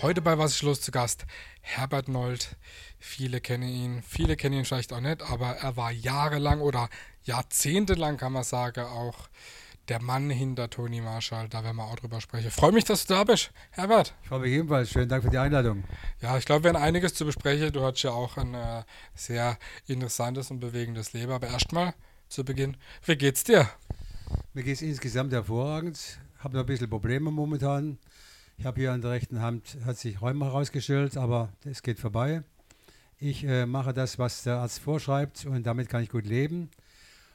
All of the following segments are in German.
Heute bei Was ist los zu Gast Herbert Nold. Viele kennen ihn, viele kennen ihn vielleicht auch nicht, aber er war jahrelang oder jahrzehntelang, kann man sagen, auch der Mann hinter Toni Marshall. Da werden wir auch drüber sprechen. Freue mich, dass du da bist, Herbert. Ich freue mich ebenfalls. Schönen Dank für die Einladung. Ja, ich glaube, wir haben einiges zu besprechen. Du hast ja auch ein äh, sehr interessantes und bewegendes Leben. Aber erstmal zu Beginn, wie geht's dir? Mir geht es insgesamt hervorragend. Habe noch ein bisschen Probleme momentan. Ich habe hier an der rechten Hand, hat sich Rheuma herausgestellt, aber es geht vorbei. Ich äh, mache das, was der Arzt vorschreibt und damit kann ich gut leben.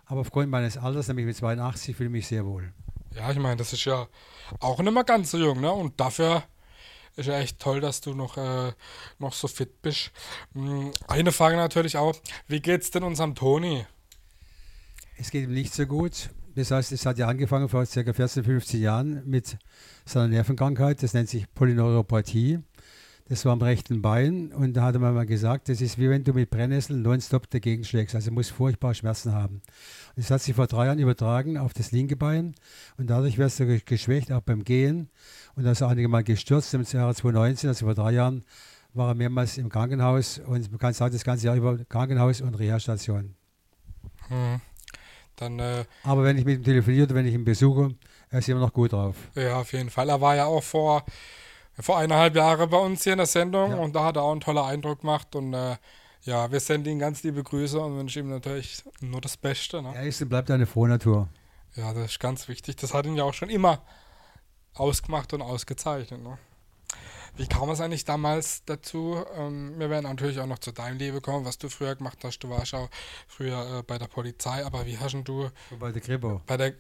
Aber aufgrund meines Alters, nämlich mit 82, fühle ich mich sehr wohl. Ja, ich meine, das ist ja auch nicht mehr ganz so jung, ne? Und dafür ist ja echt toll, dass du noch, äh, noch so fit bist. Hm, eine Frage natürlich auch, wie geht's denn unserem Toni? Es geht ihm nicht so gut. Das heißt, es hat ja angefangen vor ca. 14, 15 Jahren mit seiner Nervenkrankheit. Das nennt sich Polyneuropathie. Das war am rechten Bein und da hatte man mal gesagt, das ist wie wenn du mit Brennnesseln nonstop dagegen schlägst. Also muss furchtbar Schmerzen haben. Und das hat sich vor drei Jahren übertragen auf das linke Bein und dadurch wirst du geschwächt, auch beim Gehen. Und da ist er einige Mal gestürzt im Jahre 2019, also vor drei Jahren, war er mehrmals im Krankenhaus und man kann sagen, das ganze Jahr über Krankenhaus und Reha-Station. Hm. Dann, äh, Aber wenn ich mit ihm telefoniere oder wenn ich ihn besuche, er ist immer noch gut drauf. Ja, auf jeden Fall. Er war ja auch vor, vor eineinhalb Jahren bei uns hier in der Sendung Ja. und da hat er auch einen tollen Eindruck gemacht und äh, ja, wir senden ihm ganz liebe Grüße und wünschen ihm natürlich nur das Beste. Ne? Er ist und bleibt eine Frohnatur. Ja, das ist ganz wichtig. Das hat ihn ja auch schon immer ausgemacht und ausgezeichnet. Ne? Wie kam es eigentlich damals dazu? Ähm, wir werden natürlich auch noch zu deinem Leben kommen, was du früher gemacht hast. Du warst auch früher äh, bei der Polizei, aber wie hast du Bei der Kripo. bei der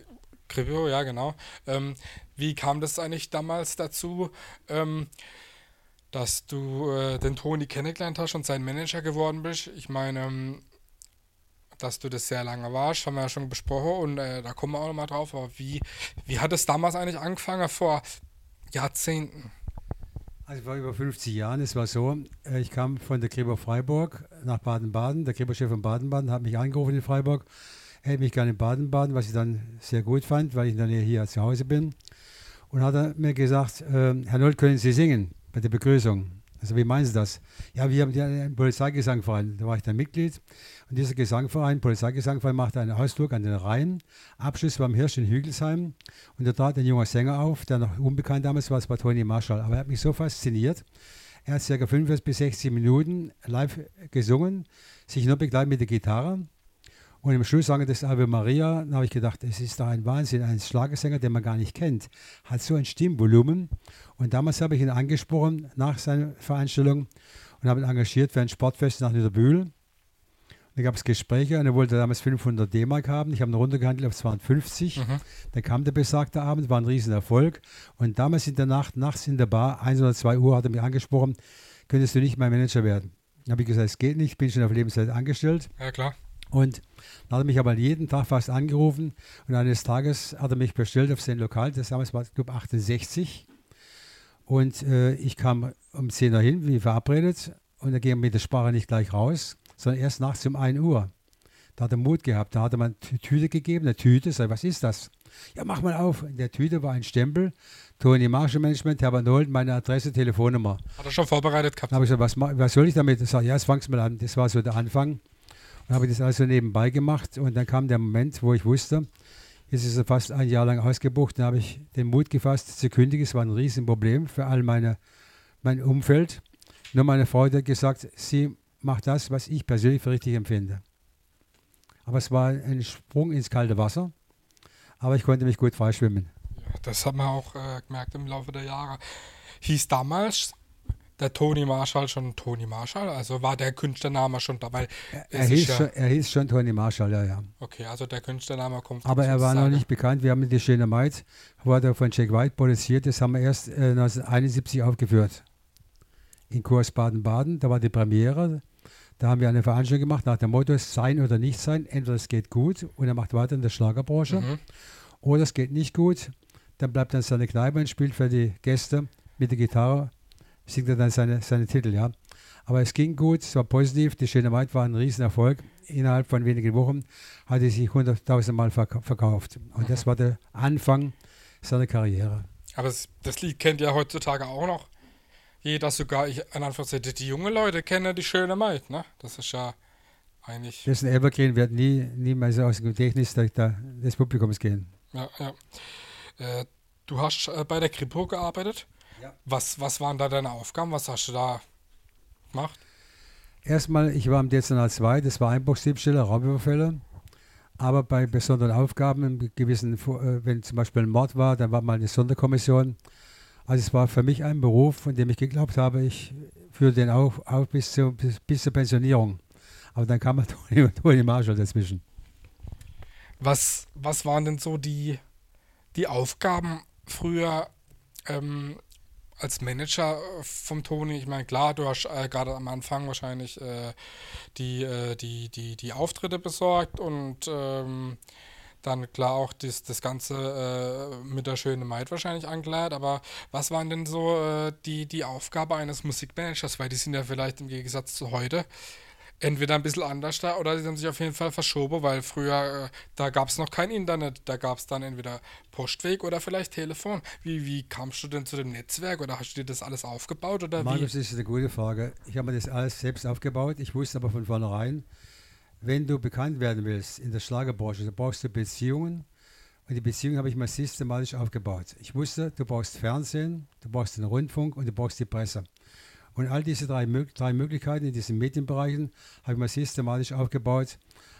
Kripo, ja genau. Ähm, wie kam das eigentlich damals dazu, ähm, dass du äh, den Toni kennengelernt hast und sein Manager geworden bist? Ich meine, ähm, dass du das sehr lange warst, haben wir ja schon besprochen und äh, da kommen wir auch nochmal drauf. Aber wie, wie hat es damals eigentlich angefangen, vor Jahrzehnten? Also vor über 50 Jahren, es war so, äh, ich kam von der Kripo Freiburg nach Baden-Baden. Der Kripo-Chef von Baden-Baden hat mich angerufen in Freiburg. Hätte mich gerne in Baden-Baden, was ich dann sehr gut fand, weil ich in der Nähe hier zu Hause bin. Und hat er mir gesagt, äh, Herr Nold, können Sie singen bei der Begrüßung? Also wie meinen Sie das? Ja, wir haben einen Polizeigesangverein, da war ich dann Mitglied. Und dieser Gesangverein, Polizeigesangverein, machte einen Ausflug an den Rhein. Abschluss war am Hirsch in Hügelsheim. Und da trat ein junger Sänger auf, der noch unbekannt damals war, es war Toni Marshall. Aber er hat mich so fasziniert. Er hat ca. 45 bis 60 Minuten live gesungen, sich nur begleitet mit der Gitarre. Und im Schluss sang er das Ave Maria. Da habe ich gedacht, es ist doch ein Wahnsinn. Ein Schlagersänger, den man gar nicht kennt, hat so ein Stimmvolumen. Und damals habe ich ihn angesprochen nach seiner Veranstaltung und habe ihn engagiert für ein Sportfest nach Niederbühl. Da gab es Gespräche und er wollte damals 500 D-Mark haben. Ich habe ihn runtergehandelt auf 250. Mhm. Dann kam der besagte Abend, war ein Riesenerfolg. Und damals in der Nacht, nachts in der Bar, 1 oder 2 Uhr, hat er mich angesprochen, könntest du nicht mein Manager werden? Dann habe ich gesagt, es geht nicht, bin schon auf Lebenszeit angestellt. Ja, klar. Und dann hat er mich aber jeden Tag fast angerufen und eines Tages hat er mich bestellt auf sein Lokal, das damals war, glaube 68. Und äh, ich kam um 10 Uhr hin, wie verabredet, und er ging mit der Sprache nicht gleich raus, sondern erst nachts um 1 Uhr. Da hat er Mut gehabt, da hat er mir eine Tü- Tüte gegeben, eine Tüte, sag, was ist das? Ja, mach mal auf. In der Tüte war ein Stempel, Tony Marshall Management, Herbert Nold, meine Adresse, Telefonnummer. Hat er schon vorbereitet gehabt. Dann habe ich gesagt, was, was soll ich damit? Ich sage, ja, jetzt fang's mal an. Das war so der Anfang. Und habe das also nebenbei gemacht. Und dann kam der Moment, wo ich wusste, jetzt ist er fast ein Jahr lang ausgebucht. Dann habe ich den Mut gefasst zu kündigen. Es war ein Riesenproblem für all meine, mein Umfeld. Nur meine Frau hat gesagt, sie macht das, was ich persönlich für richtig empfinde. Aber es war ein Sprung ins kalte Wasser. Aber ich konnte mich gut freischwimmen. Ja, das hat man auch äh, gemerkt im Laufe der Jahre. Hieß damals der Toni Marshall schon Toni Marshall? Also war der Künstlername schon dabei? Er hieß, schon, er hieß schon Tony Marshall, ja, ja. Okay, also der Künstlername kommt. Aber er war noch nicht bekannt. Wir haben die Schöne Maid, wurde von Jack White produziert. Das haben wir erst äh, 1971 aufgeführt. In Kurs Baden-Baden. Da war die Premiere. Da haben wir eine Veranstaltung gemacht nach dem Motto: Sein oder nicht sein. Entweder es geht gut und er macht weiter in der Schlagerbranche, Mhm. oder es geht nicht gut. Dann bleibt er in seine Kneipe und spielt für die Gäste mit der Gitarre, singt er dann seine, seine Titel. Ja. Aber es ging gut, es war positiv. Die Schöne Maid war ein Riesenerfolg. Innerhalb von wenigen Wochen hat sie sich 100.000 Mal verk verkauft. Und das war der Anfang seiner Karriere. Aber das, das Lied kennt ja heutzutage auch noch jeder sogar, ich, in Anführungszeichen, die junge Leute kennen die schöne Maid, ne? Das ist ja eigentlich. Das ist ein Evergreen, wird nie, nie mehr so aus dem Gedächtnis der, der, des Publikums gehen. Ja, ja. Äh, du hast äh, bei der Kripo gearbeitet. Ja. Was, was waren da deine Aufgaben? Was hast du da gemacht? Erstmal, ich war im Dezernat 2, das war Einbruchsdiebstähle, Raubüberfälle. Aber bei besonderen Aufgaben, im gewissen, äh, wenn zum Beispiel ein Mord war, dann war mal eine Sonderkommission. Also es war für mich ein Beruf, von dem ich geglaubt habe, ich führe den auf, auf bis, zu, bis, bis zur Pensionierung. Aber dann kam Toni, Toni Marshall dazwischen. Was, was waren denn so die, die Aufgaben früher ähm, als Manager vom Toni? Ich meine, klar, du hast äh, gerade am Anfang wahrscheinlich äh, die, äh, die, die, die Auftritte besorgt und ähm, dann klar auch das, das Ganze äh, mit der schönen Maid wahrscheinlich angeleiert, aber was waren denn so äh, die, die Aufgabe eines Musikmanagers? Weil die sind ja vielleicht im Gegensatz zu heute entweder ein bisschen anders da oder sie haben sich auf jeden Fall verschoben, weil früher, äh, da gab es noch kein Internet, da gab es dann entweder Postweg oder vielleicht Telefon. Wie, wie kamst du denn zu dem Netzwerk oder hast du dir das alles aufgebaut oder Mann, wie? das ist eine gute Frage. Ich habe mir das alles selbst aufgebaut. Ich wusste aber von vornherein, wenn du bekannt werden willst in der Schlagerbranche, dann brauchst du Beziehungen. Und die Beziehungen habe ich mal systematisch aufgebaut. Ich wusste, du brauchst Fernsehen, du brauchst den Rundfunk und du brauchst die Presse. Und all diese drei, drei Möglichkeiten in diesen Medienbereichen habe ich mal systematisch aufgebaut,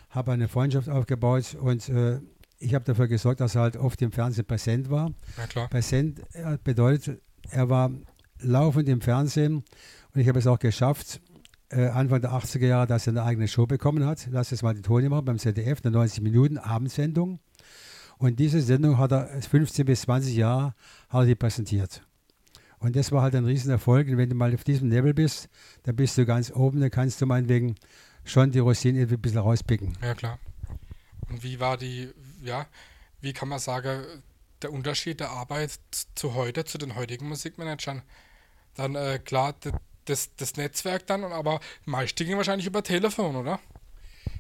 habe eine Freundschaft aufgebaut und äh, ich habe dafür gesorgt, dass er halt oft im Fernsehen präsent war. Ja, klar. Präsent äh, bedeutet, er war laufend im Fernsehen und ich habe es auch geschafft, äh, Anfang der 80er Jahre, dass er eine eigene Show bekommen hat. Lass es mal die Toni machen beim ZDF, eine 90 Minuten Abendsendung. Und diese Sendung hat er 15 bis 20 Jahre hat er die präsentiert. Und das war halt ein Riesenerfolg. Und wenn du mal auf diesem Level bist, dann bist du ganz oben, dann kannst du meinetwegen schon die Rosinen ein bisschen rauspicken. Ja, klar. Und wie war die, ja, wie kann man sagen, der Unterschied der Arbeit zu heute, zu den heutigen Musikmanagern? Dann, äh, klar, das, das Netzwerk dann, aber meist ging wahrscheinlich über Telefon, oder?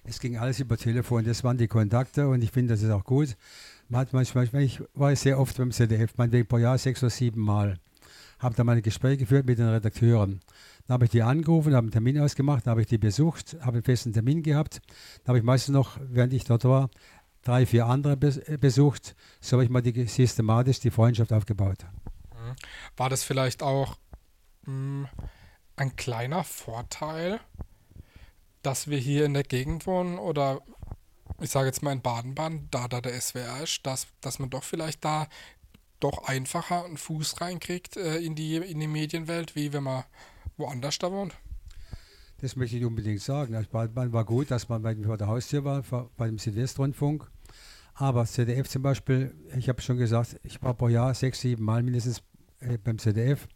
Es ging alles über Telefon, das waren die Kontakte und ich finde, das ist auch gut. Man hat manchmal, ich war sehr oft beim ZDF, meinetwegen pro Jahr sechs oder sieben Mal habe da meine Gespräche geführt mit den Redakteuren. Dann habe ich die angerufen, habe einen Termin ausgemacht, habe ich die besucht, habe einen festen Termin gehabt. Dann habe ich meistens noch, während ich dort war, drei, vier andere äh, besucht. So habe ich mal die, systematisch die Freundschaft aufgebaut. Mhm. War das vielleicht auch mh, hm, ein kleiner Vorteil, dass wir hier in der Gegend wohnen oder ich sage jetzt mal in Baden-Baden, da da der SWR ist, dass, dass man doch vielleicht da doch einfacher einen Fuß reinkriegt äh, in, die, in die Medienwelt, wie wenn man woanders da wohnt? Das möchte ich unbedingt sagen. Also man war gut, dass man bei, vor der Haustür war, bei dem Südwestrundfunk. Aber ZDF zum Beispiel, ich habe schon gesagt, ich war pro Jahr sechs, sieben Mal mindestens äh, beim ZDF.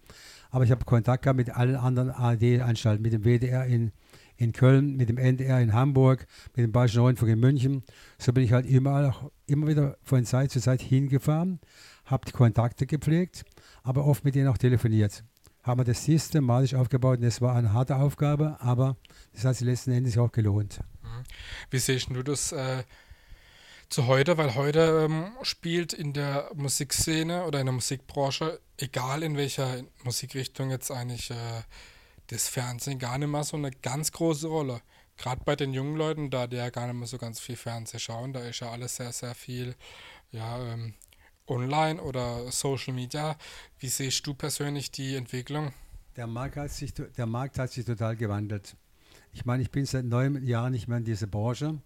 Aber ich habe Kontakt gehabt mit allen anderen ARD-Anstalten, mit dem WDR in, in Köln, mit dem NDR in Hamburg, mit dem Bayerischen Rundfunk in München. So bin ich halt immer, immer wieder von Zeit zu Zeit hingefahren, habe Kontakte gepflegt, aber oft mit denen auch telefoniert. Haben wir das systematisch aufgebaut und es war eine harte Aufgabe, aber das hat sich letzten Endes auch gelohnt. Mhm. Wie siehst du das äh, zu heute? Weil heute ähm, spielt in der Musikszene oder in der Musikbranche, egal in welcher Musikrichtung jetzt eigentlich äh, das Fernsehen gar nicht mehr so eine ganz große Rolle. Gerade bei den jungen Leuten, da die ja gar nicht mehr so ganz viel Fernsehen schauen, da ist ja alles sehr, sehr viel ja, ähm, online oder Social Media. Wie siehst du persönlich die Entwicklung? Der Markt hat sich, der Markt hat sich total gewandelt. Ich meine, ich bin seit neun Jahren nicht mehr in dieser Branche.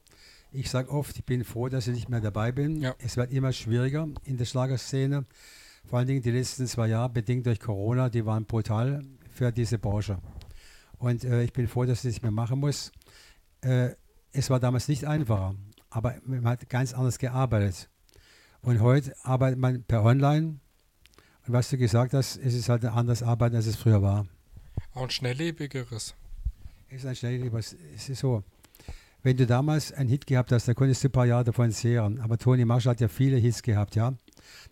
Ich sage oft, ich bin froh, dass ich nicht mehr dabei bin. Ja. Es wird immer schwieriger in der Schlagerszene. Vor allen Dingen die letzten zwei Jahre, bedingt durch Corona, die waren brutal für diese Branche. Und äh, ich bin froh, dass ich das nicht mehr machen muss. Äh, es war damals nicht einfacher, aber man hat ganz anders gearbeitet. Und heute arbeitet man per Online. Und was du gesagt hast, es ist halt ein anderes Arbeiten, als es früher war. Auch ein schnelllebigeres. Es ist ein schnelllebigeres. Es ist so. Wenn du damals einen Hit gehabt hast, dann konntest du ein paar Jahre davon zehren. Aber Toni Marshall hat ja viele Hits gehabt, ja.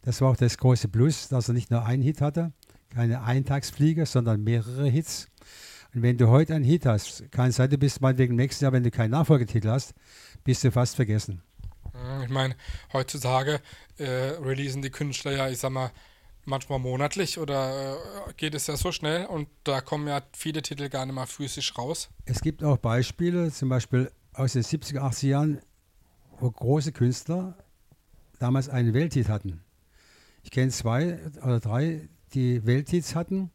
Das war auch das große Plus, dass er nicht nur einen Hit hatte, keine Eintagsfliege, sondern mehrere Hits. Und wenn du heute einen Hit hast, kann es sein, du bist mal wegen nächsten Jahr, wenn du keinen Nachfolgetitel hast, bist du fast vergessen. Ich meine, heutzutage äh, releasen die Künstler ja, ich sag mal, manchmal monatlich oder äh, geht es ja so schnell und da kommen ja viele Titel gar nicht mal physisch raus. Es gibt auch Beispiele, zum Beispiel aus den 70er, 80er Jahren, wo große Künstler damals einen Welthit hatten. Ich kenne zwei oder drei, die Welthits hatten,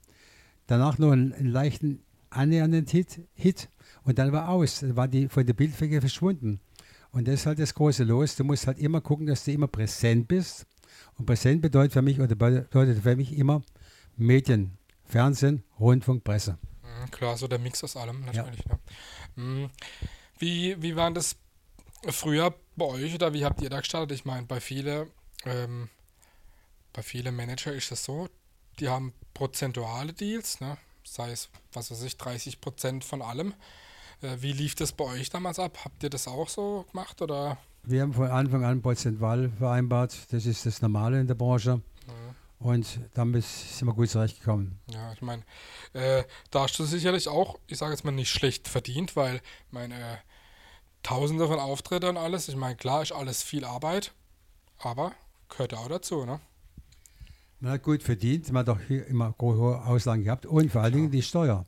danach noch einen, einen leichten annähernden Hit, Hit und dann war aus, dann war die von der Bildfläche verschwunden. Und das ist halt das große Los. Du musst halt immer gucken, dass du immer präsent bist. Und präsent bedeutet für mich oder bedeutet für mich immer Medien, Fernsehen, Rundfunk, Presse. Mhm, klar, so der Mix aus allem natürlich. Ja. Ne? Wie, wie waren das früher bei euch oder wie habt ihr da gestartet? Ich meine, bei vielen ähm, bei vielen Manager ist es so, die haben prozentuale Deals, ne? sei es, was weiß ich, 30 Prozent von allem. Äh, wie lief das bei euch damals ab? Habt ihr das auch so gemacht oder? Wir haben von Anfang an prozentual vereinbart. Das ist das Normale in der Branche. Mhm. Und damit sind wir gut zurechtgekommen. Ja, ich meine, äh, da hast du sicherlich auch, ich sage jetzt mal, nicht schlecht verdient, weil meine äh, Tausende von Auftritten und alles, ich meine, klar ist alles viel Arbeit, aber gehört auch dazu, ne? Man hat gut verdient, man hat auch hier immer hohe Auslagen gehabt und vor allen Dingen die Steuer.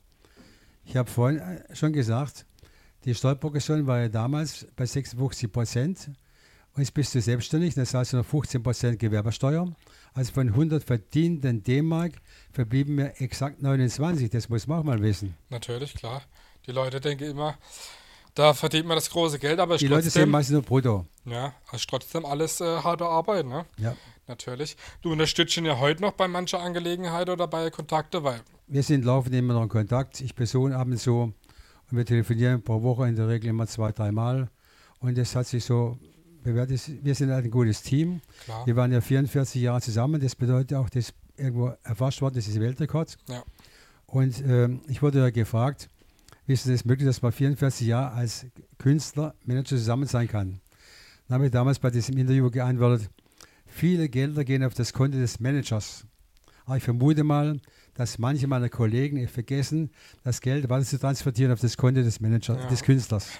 Ich habe vorhin äh, schon gesagt, die Steuerprogression war ja damals bei 56 Prozent. Und jetzt bist du selbstständig, das heißt noch 15 Prozent Gewerbesteuer. Also von 100 verdienten D-Mark verblieben mir exakt 29. Das muss man auch mal wissen. Natürlich, klar. Die Leute denken immer, da verdient man das große Geld, aber die Leute sehen meistens nur brutto. Ja, also trotzdem alles äh, harte Arbeit, ne? Ja. Natürlich. Du unterstützt ihn ja heute noch bei mancher Angelegenheit oder bei Kontakte, weil wir sind laufend immer noch in Kontakt. Ich besuche ab und zu und wir telefonieren pro Woche in der Regel immer zwei, dreimal. Und das hat sich so bewährt. Wir sind halt ein gutes Team. Klar. Wir waren ja 44 Jahre zusammen. Das bedeutet auch, dass irgendwo erfasst worden ist, ist Weltrekord. Ja. Und äh, ich wurde ja gefragt, wie ist es möglich, dass man 44 Jahre als Künstler, Manager zusammen sein kann? Dann habe ich damals bei diesem Interview geantwortet, viele Gelder gehen auf das Konto des Managers. Aber ich vermute mal, dass manche meiner Kollegen vergessen, das Geld weiter zu transferieren auf das Konto des Managers, ja. des Künstlers.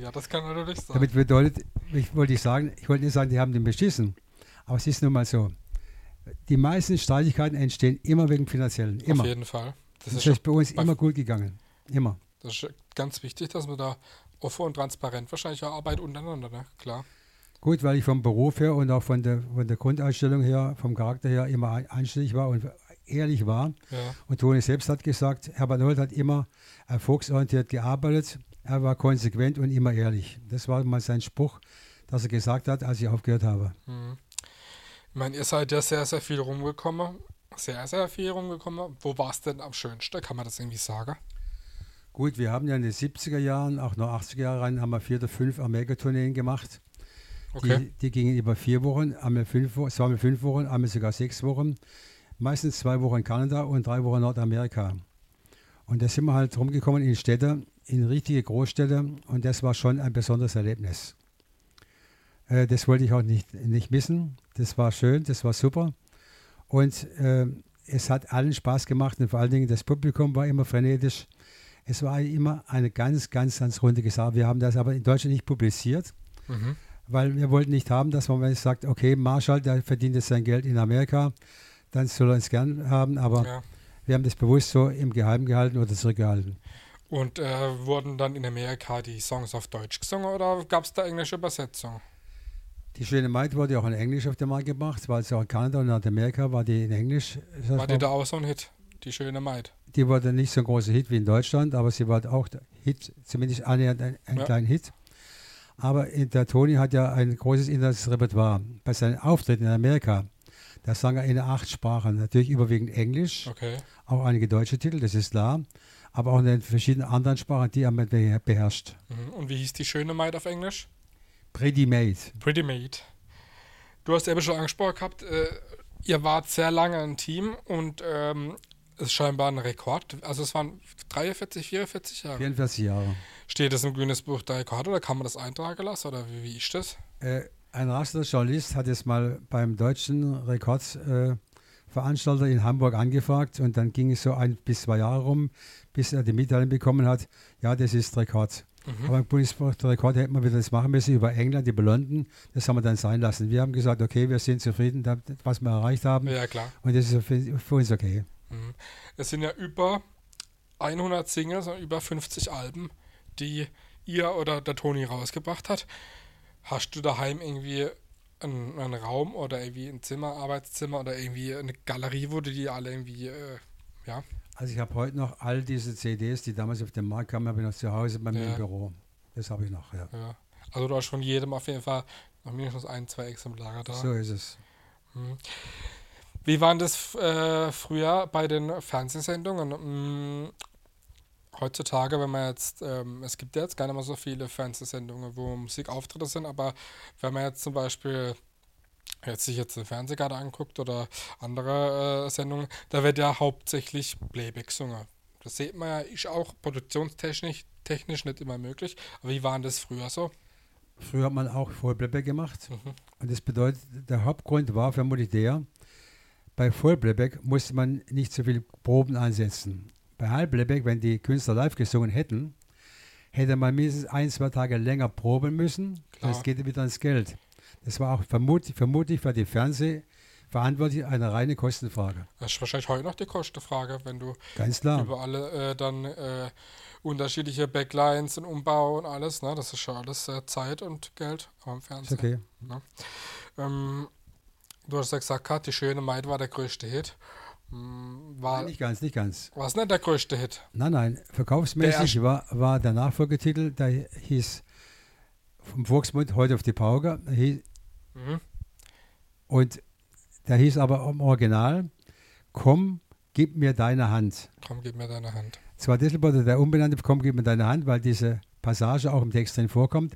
Ja, das kann natürlich sein. Damit bedeutet, ich wollte ich sagen, ich wollte nicht sagen, die haben den beschissen, aber es ist nun mal so. Die meisten Streitigkeiten entstehen immer wegen finanziellen. Immer. Auf jeden Fall. Das, das ist, bei uns bei immer gut gegangen. Immer. Das ist ganz wichtig, dass man da offen und transparent wahrscheinlich auch arbeitet untereinander, ne? Klar. Gut, weil ich vom Beruf her und auch von der, von der Grundeinstellung her, vom Charakter her immer einstellig war und ehrlich war. Ja. Und Toni selbst hat gesagt, Herbert Nold hat immer erfolgsorientiert gearbeitet, er war konsequent und immer ehrlich. Das war mal sein Spruch, dass er gesagt hat, als ich aufgehört habe. Mhm. Ich meine, ihr seid ja sehr, sehr viel rumgekommen. Sehr, sehr viel rumgekommen. Wo war es denn am schönsten? Kann man das irgendwie sagen? Gut, wir haben ja in den 70er Jahren, auch noch 80er Jahre rein, haben wir vier oder fünf Amerika-Tourneen gemacht. Okay. Die, die, gingen über vier Wochen, einmal fünf, zweimal fünf Wochen, einmal sogar sechs Wochen meistens zwei Wochen in Kanada und drei Wochen in Nordamerika. Und da sind wir halt rumgekommen in Städte, in richtige Großstädte und das war schon ein besonderes Erlebnis. Äh, das wollte ich auch nicht, nicht missen. Das war schön, das war super. Und äh, es hat allen Spaß gemacht und vor allen Dingen das Publikum war immer frenetisch. Es war immer eine ganz, ganz, ganz runde Sache. Wir haben das aber in Deutschland nicht publiziert, mhm. Weil wir wollten nicht haben, dass man sagt, okay, Marshall, der verdient jetzt sein Geld in Amerika dann soll er es gern haben, aber ja. wir haben das bewusst so im Geheimen gehalten oder zurückgehalten. Und äh, wurden dann in Amerika die Songs auf Deutsch gesungen oder gab es da englische Übersetzung? Die Schöne Maid wurde auch in Englisch auf den Markt gebracht, weil es auch in Kanada und Nordamerika war die in Englisch. War die da auch so ein Hit, die Schöne Maid? Die wurde nicht so ein großer Hit wie in Deutschland, aber sie war auch Hit, zumindest annähernd ein, ein ja. kleiner Hit. Aber der Toni hat ja ein großes internationales Repertoire. Bei seinen Auftritten in Amerika da sang er in acht Sprachen, natürlich überwiegend Englisch, okay. auch einige deutsche Titel, das ist klar, aber auch in den verschiedenen anderen Sprachen, die er beherrscht. Mhm. Und wie hieß die schöne Maid auf Englisch? Pretty Maid. Pretty Maid. Du hast eben schon angesprochen gehabt, äh, ihr wart sehr lange ein Team und ähm, ist scheinbar ein Rekord. Also es waren 43, 44 Jahre. 44 Jahre. Steht das im Guinness Buch der Rekorde oder kann man das eintragen lassen oder wie, wie ist das? Äh, ein rasender Journalist hat es mal beim deutschen Rekordveranstalter äh, in Hamburg angefragt und dann ging es so ein bis zwei Jahre rum, bis er die Mitteilung bekommen hat, ja, das ist Rekord. Mhm. Aber im Bundesrekord hätten wir wieder das machen müssen über England, die Blonden. Das haben wir dann sein lassen. Wir haben gesagt, okay, wir sind zufrieden, damit, was wir erreicht haben. Ja, klar. Und das ist für, für uns okay. Mhm. Es sind ja über 100 Singles und über 50 Alben, die ihr oder der Toni rausgebracht hat. Hast du daheim irgendwie einen, einen Raum oder irgendwie ein Zimmer, Arbeitszimmer oder irgendwie eine Galerie, wo du die alle irgendwie, äh, ja, Also ich habe heute noch all diese CDs, die damals auf den Markt kamen, habe ich noch zu Hause bei mir Ja. im Büro. Das habe ich noch, ja. ja. Also du hast von jedem auf jeden Fall noch mindestens ein, zwei Exemplare da. So ist es. Mhm. Wie waren das äh, früher bei den Fernsehsendungen? Mm, heutzutage, wenn man jetzt, ähm, es gibt ja jetzt gar nicht mehr so viele Fernsehsendungen, wo Musikauftritte sind, aber wenn man jetzt zum Beispiel jetzt sich jetzt den Fernsehgarten anguckt oder andere äh, Sendungen, da wird ja hauptsächlich Playback gesungen. Das sieht man ja, ist auch produktionstechnisch technisch nicht immer möglich. Aber wie waren das früher so? Früher hat man auch Vollplayback gemacht. Mhm. Und das bedeutet, der Hauptgrund war vermutlich der, bei Vollplayback musste man nicht so viele Proben einsetzen. Bei Halbplayback, wenn die Künstler live gesungen hätten, hätte man mindestens ein, zwei Tage länger proben müssen. Klar. Das geht wieder ans Geld. Das war auch vermutlich, vermutlich für die Fernsehverantwortlichen eine reine Kostenfrage. Das ist wahrscheinlich heute noch die Kostenfrage, wenn du über alle äh, dann äh, unterschiedliche Backlines und Umbau und alles. Ne? Das ist schon alles äh, Zeit und Geld am Fernsehen. okay. Ähm, du hast ja gesagt, Kat, die schöne Maid war der größte Hit. Mm, War, Nein, nicht ganz, nicht ganz. war es nicht der größte Hit? Nein, nein, Der verkaufsmäßig erste- war, war der Nachfolgetitel, der hieß vom Volksmund heute auf die Pauke. Der Mhm. Und der hieß aber im Original, komm, gib mir deine Hand. Komm, gib mir deine Hand. Zwar deshalb wurde der umbenannte, komm, gib mir deine Hand, weil diese Passage auch im Text drin vorkommt,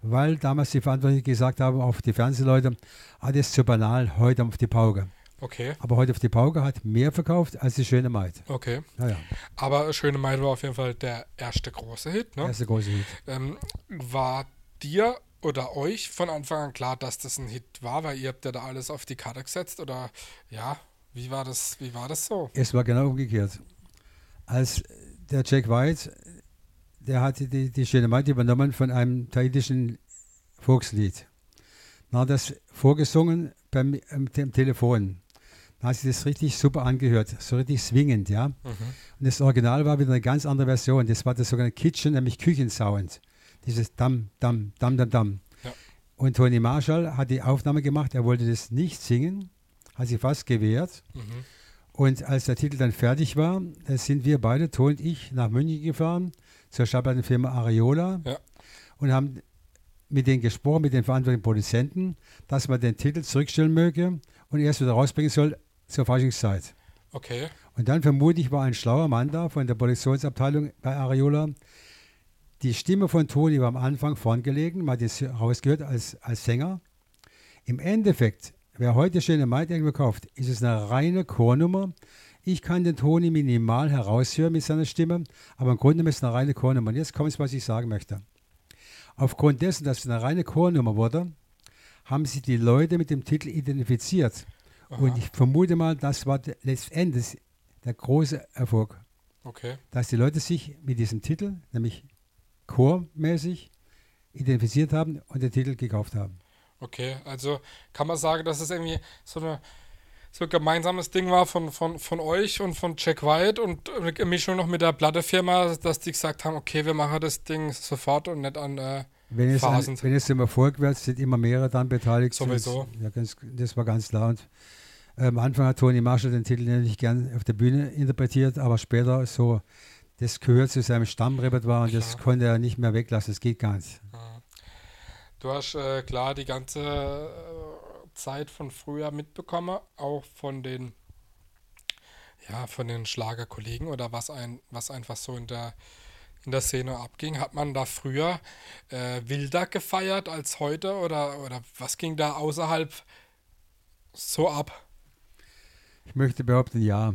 weil damals die Verantwortlichen gesagt haben, auf die Fernsehleute, ah, das ist zu banal, heute auf die Pauke. Okay, Aber heute auf die Pauke hat mehr verkauft als die schöne Maid. okay. Naja, Aber Schöne Maid war auf jeden Fall der erste große Hit. Ne? erste große Hit. Ähm, war dir oder euch von Anfang an klar, dass das ein Hit war, weil ihr habt ja da alles auf die Karte gesetzt oder ja, wie war das, wie war das so? Es war genau umgekehrt. Als der Jack White, der hatte die, die schöne Maid übernommen von einem tahitischen Volkslied. Dann hat das vorgesungen beim, am, am Telefon. Da hat sich das richtig super angehört, so richtig swingend, ja. Mhm. Und das Original war wieder eine ganz andere Version. Das war das sogenannte Kitchen, nämlich Küchensound. Dieses Dam, Dam, Dam, Dam, Dam. Ja. Und Tony Marshall hat die Aufnahme gemacht, er wollte das nicht singen, hat sich fast gewehrt. Mhm. Und als der Titel dann fertig war, da sind wir beide, Ton und ich, nach München gefahren, zur Schallplattenfirma Areola Ja. und haben mit denen gesprochen, mit den verantwortlichen Produzenten, dass man den Titel zurückstellen möge und erst wieder rausbringen soll zur Faschingszeit. Okay, Und dann vermutlich war ein schlauer Mann da von der Produktionsabteilung bei Areola. Die Stimme von Toni war am Anfang vorn gelegen, man hat es rausgehört als, als Sänger. Im Endeffekt, wer heute schöne Maid irgendwo kauft, ist es eine reine Chornummer. Ich kann den Toni minimal heraushören mit seiner Stimme, aber im Grunde ist es eine reine Chornummer. Und jetzt kommt es, was ich sagen möchte. Aufgrund dessen, dass es eine reine Chornummer wurde, haben sich die Leute mit dem Titel identifiziert. Und Aha. ich vermute mal, das war letztendlich der große Erfolg, okay. dass die Leute sich mit diesem Titel, nämlich chormäßig, identifiziert haben und den Titel gekauft haben. Okay, also kann man sagen, dass es irgendwie so, eine, so ein gemeinsames Ding war von, von, von euch und von Jack White und eine Mischung noch mit der Plattefirma, dass die gesagt haben, okay, wir machen das Ding sofort und nicht an äh, Wenn es, Phasen. wenn es zum Erfolg wird, sind immer mehrere dann beteiligt. Sowieso. Und, ja, ganz, das war ganz klar. Und äh, am Anfang hat Toni Marshall den Titel natürlich gern auf der Bühne interpretiert, aber später so, das gehört zu seinem Stammrepertoire und das Klar. konnte er nicht mehr weglassen. Das geht gar nicht. Du hast äh, klar die ganze äh, Zeit von früher mitbekommen, auch von den ja, von den Schlagerkollegen oder was ein, was einfach so in der in der Szene abging. Hat man da früher äh, wilder gefeiert als heute oder, oder was ging da außerhalb so ab? Ich möchte behaupten, ja.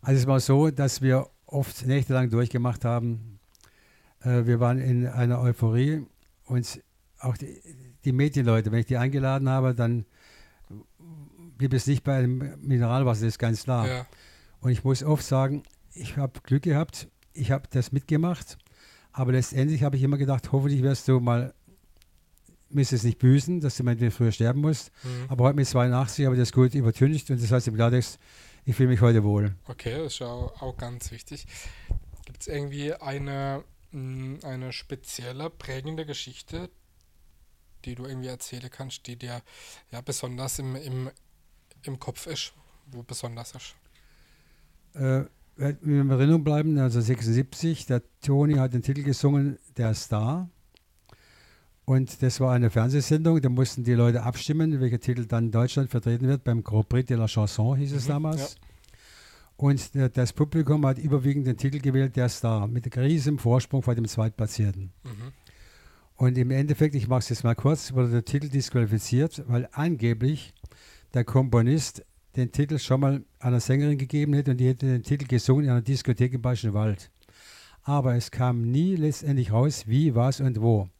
Also es war so, dass wir oft nächtelang durchgemacht haben. Äh, wir waren in einer Euphorie und auch die, die Medienleute, wenn ich die eingeladen habe, dann blieb es nicht bei einem Mineralwasser, das ist ganz klar. Ja, Und ich muss oft sagen, ich habe Glück gehabt, ich habe das mitgemacht, Aber letztendlich habe ich immer gedacht, hoffentlich wirst du mal, müsstest nicht büßen, dass du meinetwegen früher sterben musst. Mhm. Aber heute mit 82 habe ich das gut übertüncht und das heißt im Klartext, ich fühle mich heute wohl. Okay, das ist ja auch, auch ganz wichtig. Gibt es irgendwie eine, mh, eine spezielle, prägende Geschichte, die du irgendwie erzählen kannst, die dir ja besonders im, im, im Kopf ist, wo besonders ist? Äh, wenn wir in Erinnerung bleiben, also 76, der Toni hat den Titel gesungen, Der Star. Und das war eine Fernsehsendung, da mussten die Leute abstimmen, welcher Titel dann in Deutschland vertreten wird. Beim Grand Prix de la Chanson hieß es Mhm, damals. ja. Und das Publikum hat überwiegend den Titel gewählt, Der Star, mit riesigem Vorsprung vor dem Zweitplatzierten. Mhm. Und im Endeffekt, ich mache es jetzt mal kurz, wurde der Titel disqualifiziert, weil angeblich der Komponist den Titel schon mal einer Sängerin gegeben hätte und die hätte den Titel gesungen in einer Diskothek im Bayerischen Wald. Aber es kam nie letztendlich raus, wie, was und wo.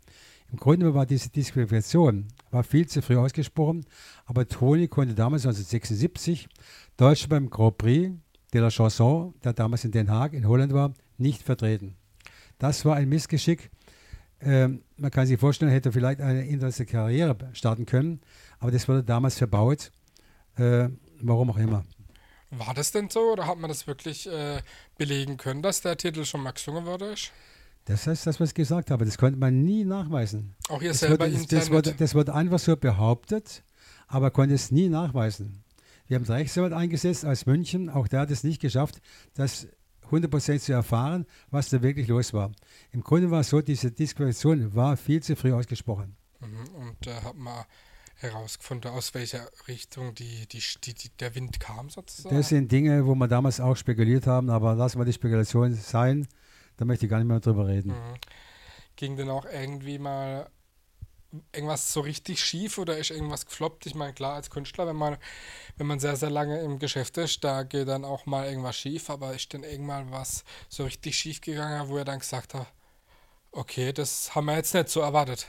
Im Grunde war diese Disqualifikation war viel zu früh ausgesprochen, aber Toni konnte damals 1976 Deutschland beim Grand Prix de la Chanson, der damals in Den Haag in Holland war, nicht vertreten. Das war ein Missgeschick. Ähm, man kann sich vorstellen, er hätte vielleicht eine internationale Karriere starten können, aber das wurde damals verbaut. Äh, warum auch immer. War das denn so oder hat man das wirklich äh, belegen können, dass der Titel schon mal gesungen wurde? Das heißt, das, was ich gesagt habe, das konnte man nie nachweisen. Auch ihr Das selber wurde, das, intern das, wurde, das wurde einfach so behauptet, aber konnte es nie nachweisen. Wir haben den Rechtsanwalt eingesetzt aus München, auch der hat es nicht geschafft, das 100% zu erfahren, was da wirklich los war. Im Grunde war es so, diese Disqualifikation war viel zu früh ausgesprochen. Mhm. Und da hat man herausgefunden, aus welcher Richtung die, die, die, die, der Wind kam sozusagen. Das sind Dinge, wo wir damals auch spekuliert haben, aber lassen wir die Spekulation sein, da möchte ich gar nicht mehr drüber reden. Mhm. Ging denn auch irgendwie mal irgendwas so richtig schief oder ist irgendwas gefloppt? Ich meine, klar, als Künstler, wenn man, wenn man sehr, sehr lange im Geschäft ist, da geht dann auch mal irgendwas schief, aber ist denn irgendwann was so richtig schief gegangen, wo ihr dann gesagt habt, okay, das haben wir jetzt nicht so erwartet.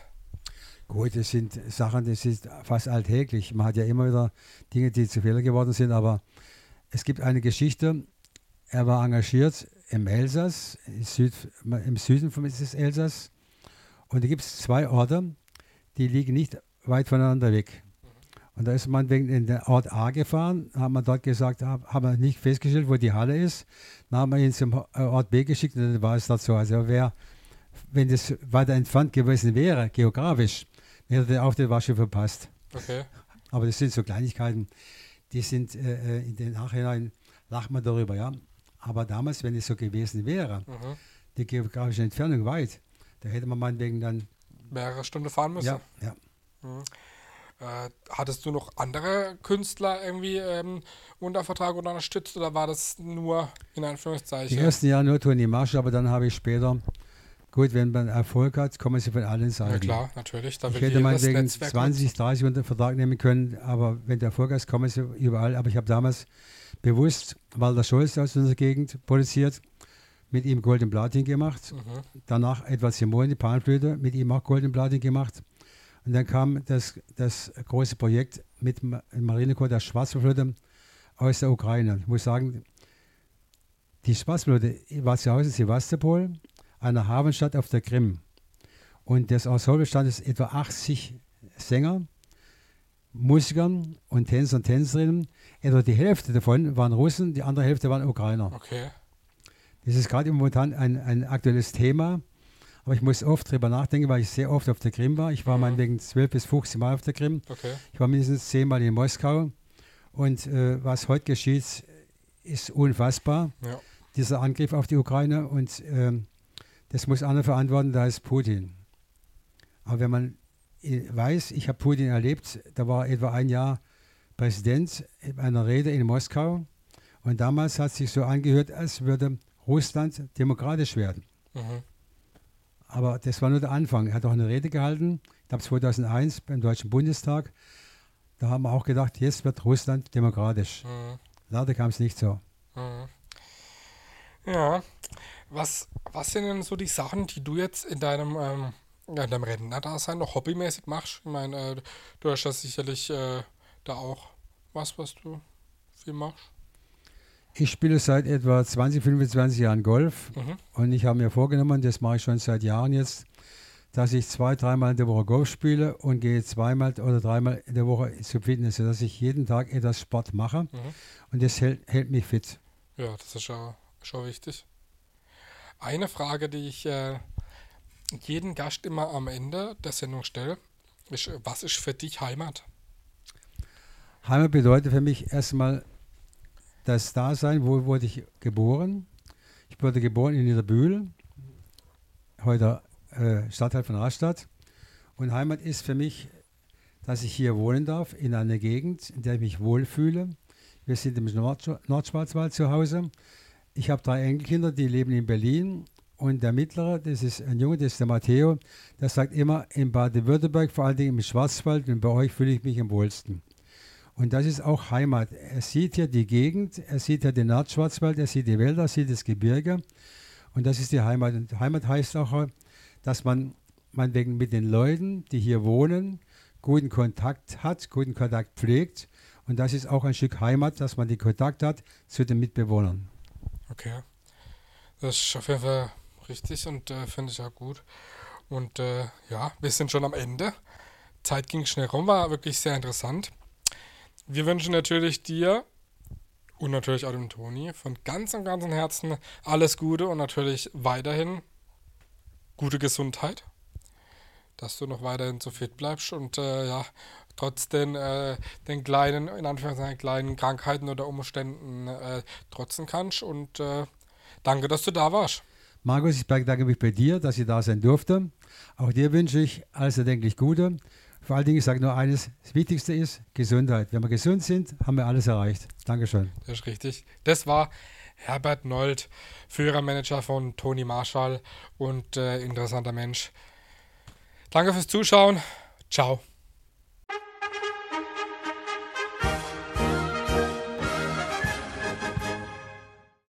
Gut, das sind Sachen, das ist fast alltäglich. Man hat ja immer wieder Dinge, die zu Fehler geworden sind, aber es gibt eine Geschichte. Er war engagiert im Elsass, im, Süd, im Süden des Elsass. Und da gibt es zwei Orte, die liegen nicht weit voneinander weg. Und da ist man wegen in den Ort A gefahren, haben wir dort gesagt, hab- haben wir nicht festgestellt, wo die Halle ist. Dann haben wir ihn zum äh, Ort B geschickt und dann war es so. Also wer, wenn das weiter entfernt gewesen wäre, geografisch, hätte der Auftritt war schon verpasst. Okay. Aber das sind so Kleinigkeiten, die sind äh, äh, in den Nachhinein, lacht man darüber, ja. Aber damals, wenn es so gewesen wäre, Mhm. die geografische Entfernung weit, da hätte man meinetwegen dann, Mehrere Stunden fahren müssen. ja, ja. Mhm. Äh, hattest du noch andere Künstler irgendwie ähm, unter Vertrag oder unterstützt oder war das nur in Die Anführungszeichen? ersten Jahre nur Toni Marsch, aber dann habe ich später, gut, wenn man Erfolg hat, kommen sie von allen Ja Seiten. klar, natürlich. Da Ich hätte meinetwegen Netzwerk 20, 30 unter Vertrag nehmen können, aber wenn du Erfolg hast, kommen sie überall. Aber ich habe damals bewusst Walter Scholz aus unserer Gegend produziert, mit ihm Golden Platin gemacht. Mhm. Danach Edward Simon, die Panflöte, mit ihm auch Golden Platin gemacht. Und dann kam das, das große Projekt mit Ma- Marineko, der Schwarzflöte aus der Ukraine. Ich muss sagen, die Schwarzflöte war zu Hause in Sevastopol, einer Hafenstadt auf der Krim. Und das Ensemble bestand aus etwa 80 Sänger, Musikern und Tänzer und Tänzerinnen. Etwa die Hälfte davon waren Russen, die andere Hälfte waren Ukrainer. Okay. Das ist gerade momentan ein, ein aktuelles Thema. Aber ich muss oft drüber nachdenken, weil ich sehr oft auf der Krim war. Ich war Mhm. meinetwegen 12 bis 15 Mal auf der Krim. Okay. Ich war mindestens 10 Mal in Moskau. Und äh, was heute geschieht, ist unfassbar. Ja. Dieser Angriff auf die Ukraine. Und ähm, das muss einer verantworten, da ist Putin. Aber wenn man äh, weiß, ich habe Putin erlebt, da war er etwa ein Jahr Präsident in einer Rede in Moskau. Und damals hat sich so angehört, als würde Russland demokratisch werden. Mhm. Aber das war nur der Anfang. Er hat auch eine Rede gehalten, ich glaube 2001 beim Deutschen Bundestag. Da haben wir auch gedacht, jetzt wird Russland demokratisch. Mhm. Leider kam es nicht so. Mhm. Ja. Was, was sind denn so die Sachen, die du jetzt in deinem, ähm, ja, in deinem Rentnerdasein noch hobbymäßig machst? Ich meine, äh, du hast ja sicherlich äh, da auch was, was du viel machst. Ich spiele seit etwa 20, 25 Jahren Golf Mhm. und ich habe mir vorgenommen, das mache ich schon seit Jahren jetzt, dass ich zwei, dreimal in der Woche Golf spiele und gehe zweimal oder dreimal in der Woche zum Fitness, sodass ich jeden Tag etwas Sport mache Mhm. und das hält, hält mich fit. Ja, das ist schon, schon wichtig. Eine Frage, die ich äh, jeden Gast immer am Ende der Sendung stelle, ist, was ist für dich Heimat? Heimat bedeutet für mich erstmal das Dasein, wo wurde ich geboren. Ich wurde geboren in Niederbühl, heute äh, Stadtteil von Rastatt. Und Heimat ist für mich, dass ich hier wohnen darf, in einer Gegend, in der ich mich wohlfühle. Wir sind im Nord Nordschwarzwald zu Hause. Ich habe drei Enkelkinder, die leben in Berlin. Und der mittlere, das ist ein Junge, das ist der Matteo, der sagt immer, in Baden-Württemberg, vor allen Dingen im Schwarzwald, und bei euch fühle ich mich am wohlsten. Und das ist auch Heimat. Er sieht hier die Gegend, er sieht hier den Nordschwarzwald, er sieht die Wälder, er sieht das Gebirge. Und das ist die Heimat. Und Heimat heißt auch, dass man meinetwegen mit den Leuten, die hier wohnen, guten Kontakt hat, guten Kontakt pflegt. Und das ist auch ein Stück Heimat, dass man den Kontakt hat zu den Mitbewohnern. Okay. Das ist auf jeden Fall richtig und äh, finde ich auch gut. Und äh, ja, wir sind schon am Ende. Zeit ging schnell rum, war wirklich sehr interessant. Wir wünschen natürlich dir und natürlich auch dem Toni von ganzem, ganzem Herzen alles Gute und natürlich weiterhin gute Gesundheit, dass du noch weiterhin so fit bleibst und äh, ja, trotz den, äh, den kleinen, in Anführungszeichen kleinen Krankheiten oder Umständen äh, trotzen kannst und äh, danke, dass du da warst. Markus, ich bedanke mich bei dir, dass ich da sein durfte. Auch dir wünsche ich alles erdenklich Gute. Vor allen Dingen, ich sage nur eines, das Wichtigste ist Gesundheit. Wenn wir gesund sind, haben wir alles erreicht. Dankeschön. Das ist richtig. Das war Herbert Nold, Führermanager von Toni Marschall und äh, interessanter Mensch. Danke fürs Zuschauen. Ciao.